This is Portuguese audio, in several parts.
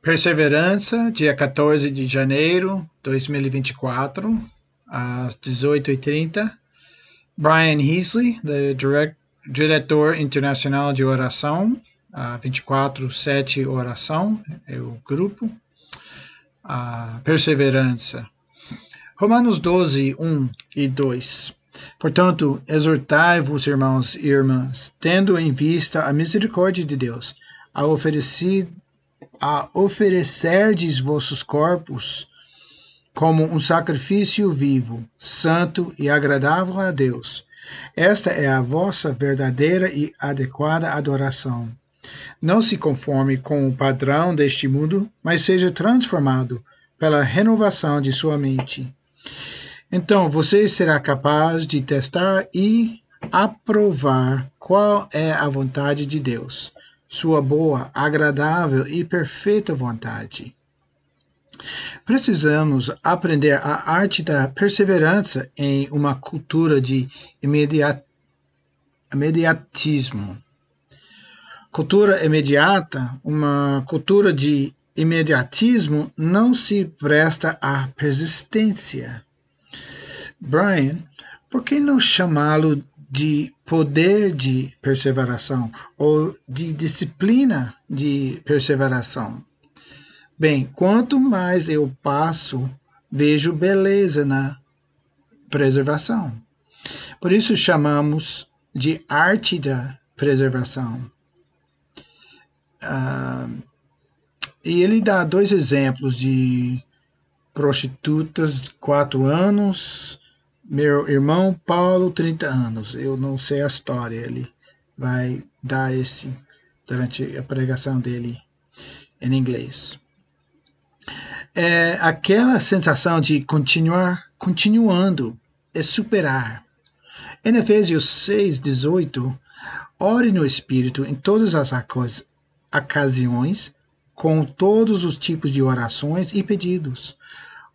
Perseverança, dia 14 de janeiro de 2024, às 18h30. Brian Heasley, diretor internacional de oração, a 24-7 oração, é o grupo. A perseverança. Romanos 12, 1 e 2. Portanto, exortai-vos, irmãos e irmãs, tendo em vista a misericórdia de Deus, a oferecer a oferecerdes vossos corpos como um sacrifício vivo, santo e agradável a Deus. Esta é a vossa verdadeira e adequada adoração. Não se conforme com o padrão deste mundo, mas seja transformado pela renovação de sua mente. Então você será capaz de testar e aprovar qual é a vontade de Deus, sua boa, agradável e perfeita vontade. Precisamos aprender a arte da perseverança em uma cultura de imediat imediatismo. Cultura imediata, uma cultura de imediatismo, não se presta à persistência. Brian, por que não chamá-lo de poder de perseveração ou de disciplina de perseveração. Bem, quanto mais eu passo, vejo beleza na preservação. Por isso chamamos de arte da preservação. Ah, e ele dá dois exemplos de prostitutas, quatro anos, meu irmão Paulo, 30 anos. Eu não sei a história. Ele vai dar esse durante a pregação dele em inglês. É aquela sensação de continuar, continuando, é superar. Em Efésios 6, 18, ore no Espírito em todas as ocasiões, com todos os tipos de orações e pedidos.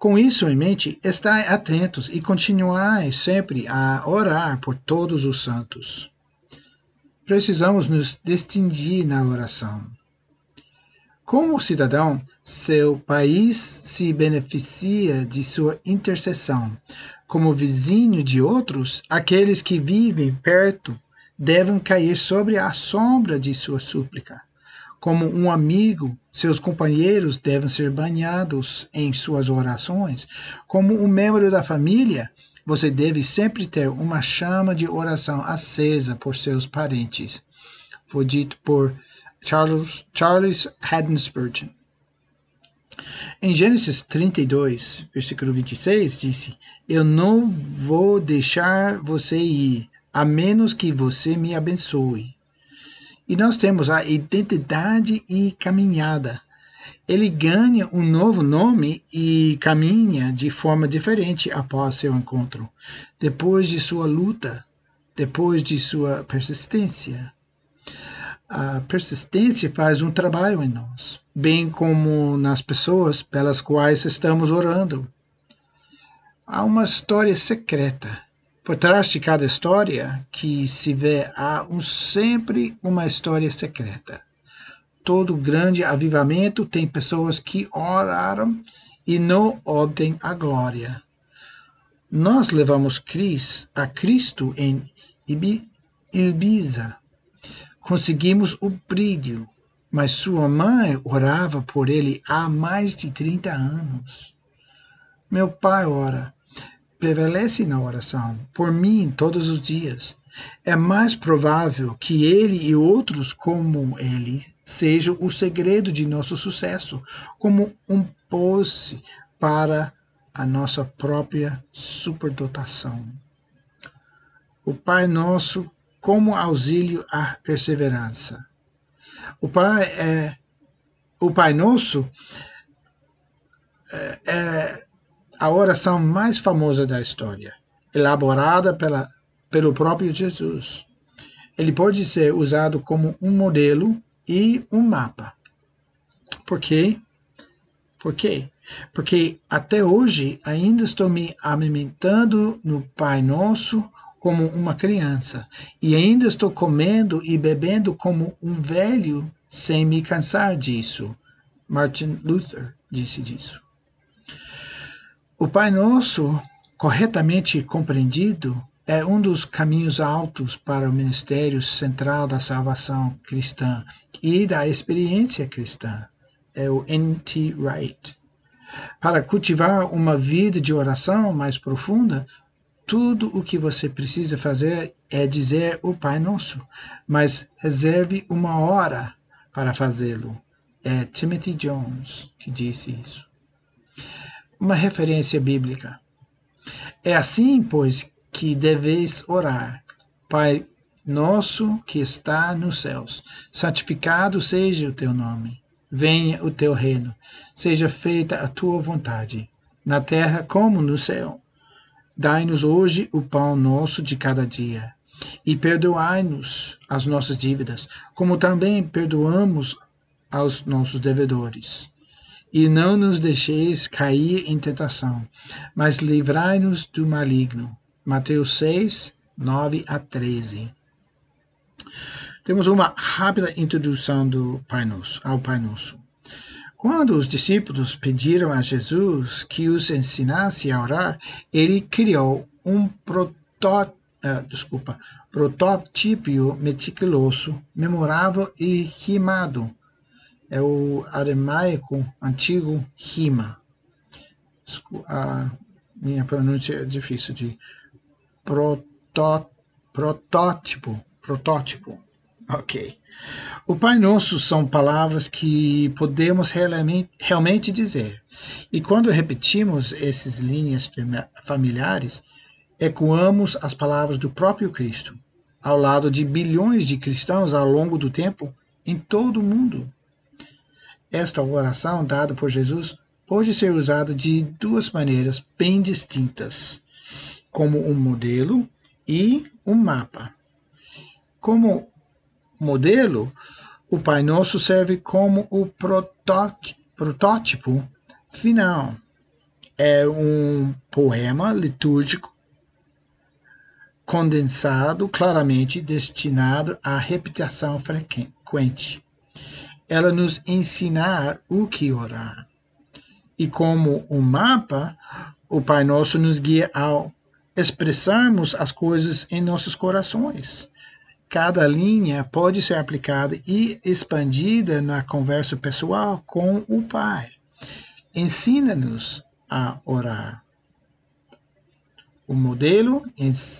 Com isso em mente, estai atentos e continuai sempre a orar por todos os santos. Precisamos nos distinguir na oração. Como cidadão, seu país se beneficia de sua intercessão. Como vizinho de outros, aqueles que vivem perto devem cair sobre a sombra de sua súplica. Como um amigo, seus companheiros devem ser banhados em suas orações. Como um membro da família, você deve sempre ter uma chama de oração acesa por seus parentes. Foi dito por Charles, Charles Haddon Spurgeon. Em Gênesis 32, versículo 26, disse: Eu não vou deixar você ir, a menos que você me abençoe. E nós temos a identidade e caminhada. Ele ganha um novo nome e caminha de forma diferente após seu encontro, depois de sua luta, depois de sua persistência. A persistência faz um trabalho em nós, bem como nas pessoas pelas quais estamos orando. Há uma história secreta por trás de cada história que se vê há um, sempre uma história secreta. Todo grande avivamento tem pessoas que oraram e não obtêm a glória. Nós levamos Cris, a Cristo em Ibiza. Conseguimos o brilho, mas sua mãe orava por ele há mais de 30 anos. Meu pai ora, prevalece na oração, por mim todos os dias. É mais provável que ele e outros como ele sejam o segredo de nosso sucesso, como um posse para a nossa própria superdotação. O Pai Nosso como auxílio à perseverança. O Pai é o Pai Nosso é, é a oração mais famosa da história, elaborada pela, pelo próprio Jesus. Ele pode ser usado como um modelo e um mapa. Por quê? Por quê? Porque até hoje ainda estou me alimentando no Pai Nosso como uma criança e ainda estou comendo e bebendo como um velho sem me cansar disso. Martin Luther disse disso. O Pai Nosso, corretamente compreendido, é um dos caminhos altos para o ministério central da salvação cristã e da experiência cristã. É o N.T. Wright. Para cultivar uma vida de oração mais profunda, tudo o que você precisa fazer é dizer o Pai Nosso, mas reserve uma hora para fazê-lo. É Timothy Jones que disse isso. Uma referência bíblica. É assim, pois, que deveis orar. Pai nosso que está nos céus, santificado seja o teu nome. Venha o teu reino. Seja feita a tua vontade, na terra como no céu. Dai-nos hoje o pão nosso de cada dia. E perdoai-nos as nossas dívidas, como também perdoamos aos nossos devedores. E não nos deixeis cair em tentação, mas livrai-nos do maligno. Mateus 6, 9 a 13. Temos uma rápida introdução do Pai Nosso, ao Pai Nosso. Quando os discípulos pediram a Jesus que os ensinasse a orar, ele criou um protó, uh, desculpa, protótipo meticuloso, memorável e rimado. É o aramaico antigo rima. A minha pronúncia é difícil de protó, protótipo, protótipo. Ok. O Pai Nosso são palavras que podemos realmente dizer. E quando repetimos essas linhas familiares, ecoamos as palavras do próprio Cristo, ao lado de bilhões de cristãos ao longo do tempo em todo o mundo. Esta oração dada por Jesus pode ser usada de duas maneiras bem distintas, como um modelo e um mapa. Como modelo, o Pai Nosso serve como o protótipo final. É um poema litúrgico condensado, claramente destinado à repetição frequente. Ela nos ensinar o que orar. E como um mapa, o Pai Nosso nos guia ao expressarmos as coisas em nossos corações Cada linha pode ser aplicada e expandida na conversa pessoal com o Pai. Ensina-nos a orar. O modelo,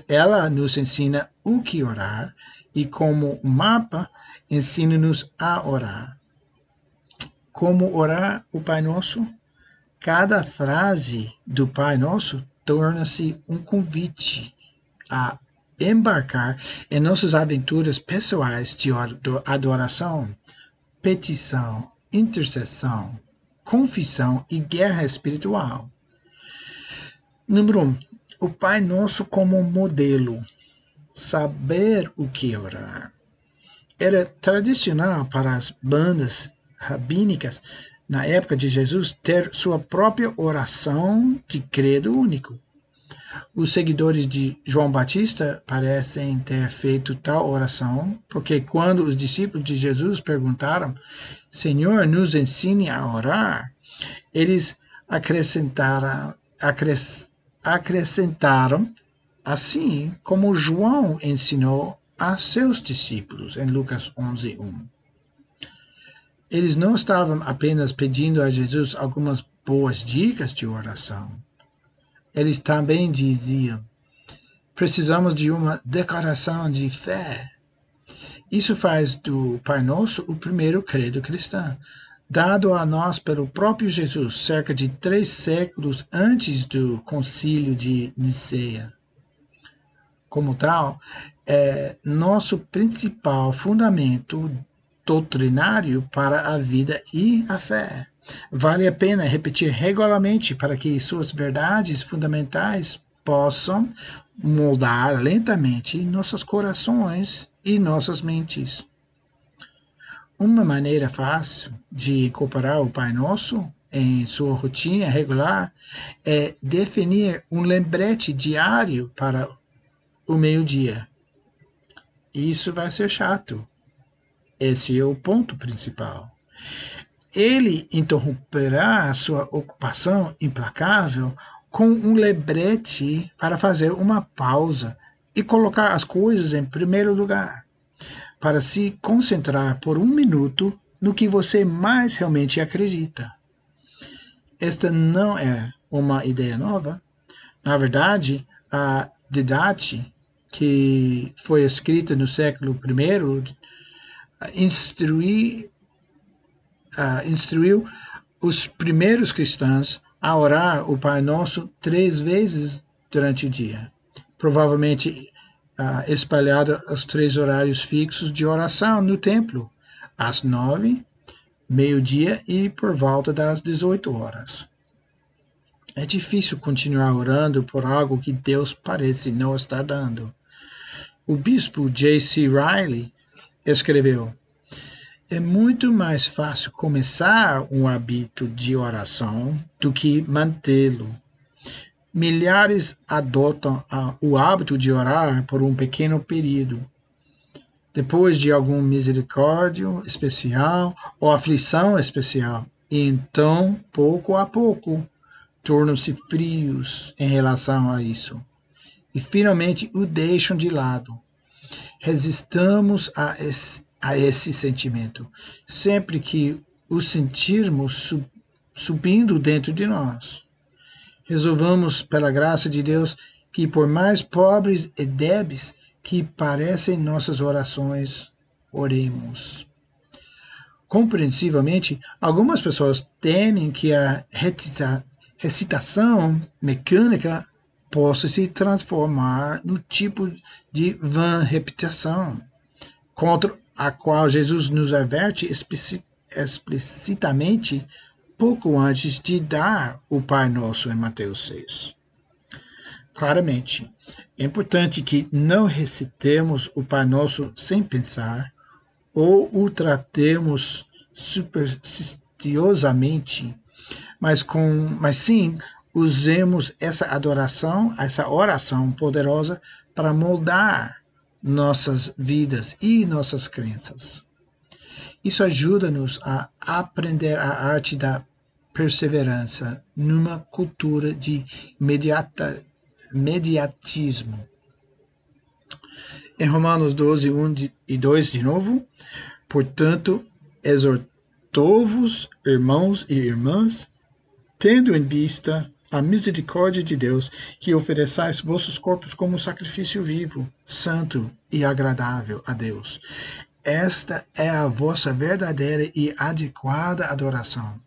ela nos ensina o que orar e como mapa, ensina-nos a orar. Como orar o Pai Nosso? Cada frase do Pai Nosso torna-se um convite a embarcar em nossas aventuras pessoais de adoração, petição, intercessão, confissão e guerra espiritual. Número um, o Pai Nosso como modelo. Saber o que orar. Era tradicional para as bandas rabínicas na época de Jesus ter sua própria oração de credo único. Os seguidores de João Batista parecem ter feito tal oração, porque quando os discípulos de Jesus perguntaram: Senhor, nos ensine a orar, eles acrescentaram, acres, acrescentaram assim como João ensinou a seus discípulos em Lucas 11, 1. Eles não estavam apenas pedindo a Jesus algumas boas dicas de oração eles também diziam: precisamos de uma declaração de fé. Isso faz do Pai Nosso o primeiro credo cristão, dado a nós pelo próprio Jesus cerca de três séculos antes do Concílio de Niceia. Como tal, é nosso principal fundamento doutrinário para a vida e a fé. Vale a pena repetir regularmente para que suas verdades fundamentais possam moldar lentamente nossos corações e nossas mentes. Uma maneira fácil de incorporar o Pai Nosso em sua rotina regular é definir um lembrete diário para o meio-dia. Isso vai ser chato. Esse é o ponto principal. ele interromperá sua ocupação implacável com um lembrete para fazer uma pausa e colocar as coisas em primeiro lugar, para se concentrar por um minuto no que você mais realmente acredita. Esta não é uma ideia nova. Na verdade, a Didache, que foi escrita no século I, instrui, uh, instruiu os primeiros cristãos a orar o Pai Nosso três vezes durante o dia, provavelmente ah, espalhado os três horários fixos de oração no templo, às nove, meio-dia e por volta das 18 horas. É difícil continuar orando por algo que Deus parece não estar dando. O bispo J.C. Riley escreveu: é muito mais fácil começar um hábito de oração do que mantê-lo. Milhares adotam o hábito de orar por um pequeno período. Depois de algum misericórdio especial ou aflição especial, e então, pouco a pouco, tornam-se frios em relação a isso. E finalmente o deixam de lado. Resistamos a esse a esse sentimento, sempre que o sentirmos subindo dentro de nós. Resolvamos, pela graça de Deus, que por mais pobres e débeis que parecem nossas orações, oremos. Compreensivelmente, algumas pessoas temem que a recitação mecânica possa se transformar no tipo de vã repetição. Contra a qual Jesus nos adverte explicitamente pouco antes de dar o Pai Nosso em Mateus 6. Claramente, é importante que não recitemos o Pai Nosso sem pensar ou o tratemos supersticiosamente, mas, com, mas sim usemos essa adoração, essa oração poderosa para moldar nossas vidas e nossas crenças. Isso ajuda-nos a aprender a arte da perseverança numa cultura de mediata, mediatismo. Em Romanos 12, 1 e 2, de novo, portanto, exortou-vos, irmãos e irmãs, tendo em vista a misericórdia de Deus, que ofereçais vossos corpos como sacrifício vivo, santo e agradável a Deus. Esta é a vossa verdadeira e adequada adoração.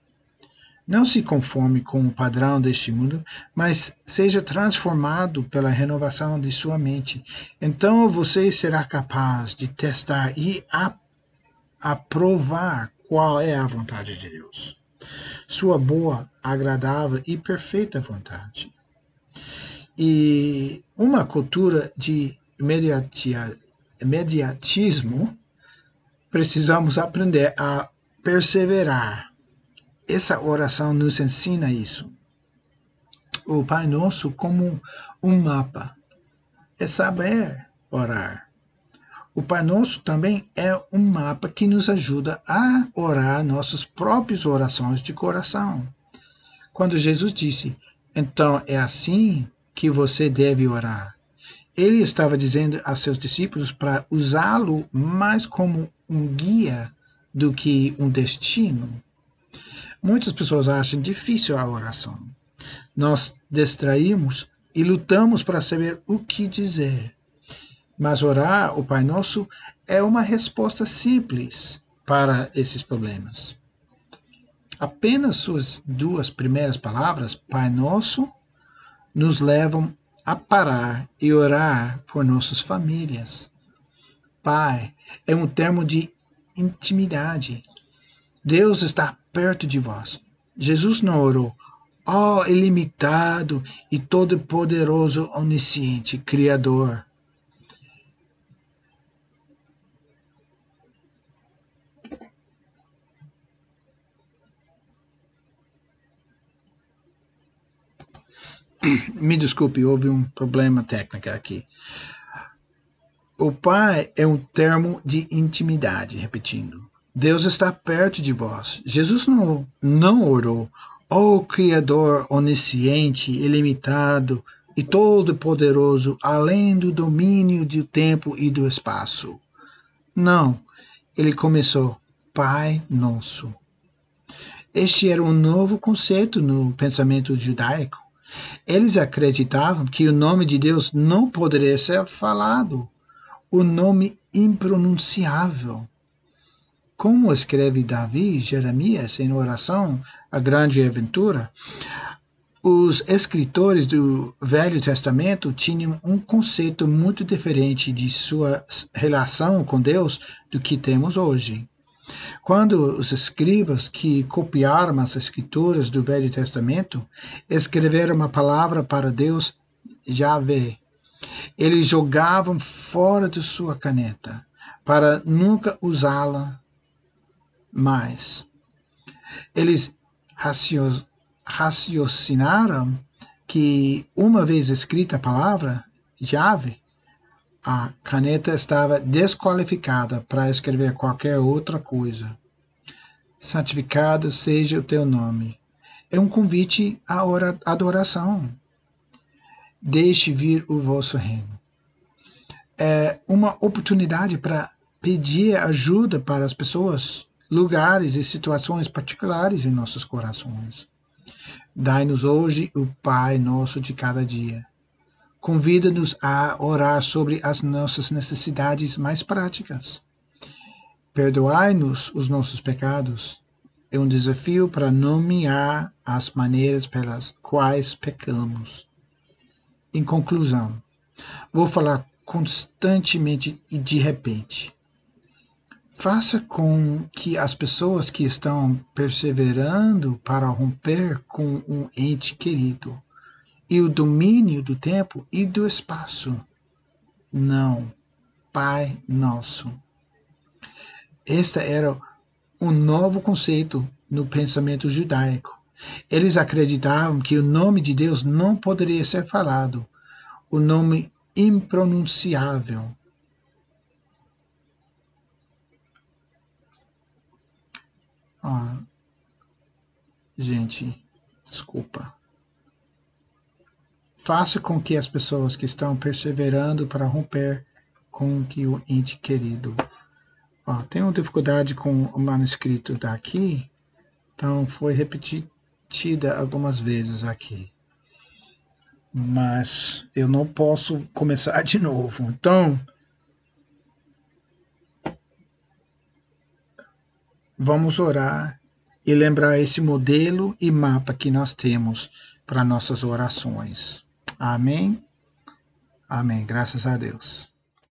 Não se conforme com o padrão deste mundo, mas seja transformado pela renovação de sua mente. Então você será capaz de testar e aprovar qual é a vontade de Deus sua boa, agradável e perfeita vontade. E uma cultura de mediatismo, precisamos aprender a perseverar. Essa oração nos ensina isso. O Pai Nosso, como um mapa, é saber orar. O Pai Nosso também é um mapa que nos ajuda a orar nossas próprias orações de coração. Quando Jesus disse, então é assim que você deve orar, ele estava dizendo aos seus discípulos para usá-lo mais como um guia do que um destino. Muitas pessoas acham difícil a oração. Nós distraímos e lutamos para saber o que dizer. Mas orar o Pai Nosso é uma resposta simples para esses problemas. Apenas suas duas primeiras palavras, Pai Nosso, nos levam a parar e orar por nossas famílias. Pai é um termo de intimidade. Deus está perto de vós. Jesus não orou, ó oh, ilimitado e todo-poderoso, onisciente, Criador. Me desculpe, houve um problema técnico aqui. O pai é um termo de intimidade, repetindo. Deus está perto de vós. Jesus não, não orou, ó oh, Criador onisciente, ilimitado e todo-poderoso, além do domínio do tempo e do espaço. Não, ele começou, Pai Nosso. Este era um novo conceito no pensamento judaico. Eles acreditavam que o nome de Deus não poderia ser falado, o nome impronunciável. Como escreve Davi Jeremias em oração, a grande aventura, os escritores do Velho Testamento tinham um conceito muito diferente de sua relação com Deus do que temos hoje. Quando os escribas que copiaram as escrituras do Velho Testamento escreveram uma palavra para Deus, Yahvé, eles jogavam fora de sua caneta para nunca usá-la mais. Eles raciocinaram que, uma vez escrita a palavra, Yahvé, a caneta estava desqualificada para escrever qualquer outra coisa. Santificado seja o teu nome. É um convite à adoração. Deixe vir o vosso reino. É uma oportunidade para pedir ajuda para as pessoas, lugares e situações particulares em nossos corações. Dai-nos hoje o Pai nosso de cada dia convida-nos a orar sobre as nossas necessidades mais práticas. Perdoai-nos os nossos pecados. É um desafio para nomear as maneiras pelas quais pecamos. Em conclusão, vou falar constantemente e de repente. Faça com que as pessoas que estão perseverando para romper com um ente querido e o domínio do tempo e do espaço. Não, Pai Nosso. Este era um novo conceito no pensamento judaico. Eles acreditavam que o nome de Deus não poderia ser falado, o nome impronunciável. Ah, gente, desculpa. Faça com que as pessoas que estão perseverando para romper com que o ente querido. Ó, tenho dificuldade com o manuscrito daqui, então foi repetida algumas vezes aqui. Mas eu não posso começar de novo. Então, vamos orar e lembrar esse modelo e mapa que nós temos para nossas orações. Amém. Amém. Graças a Deus.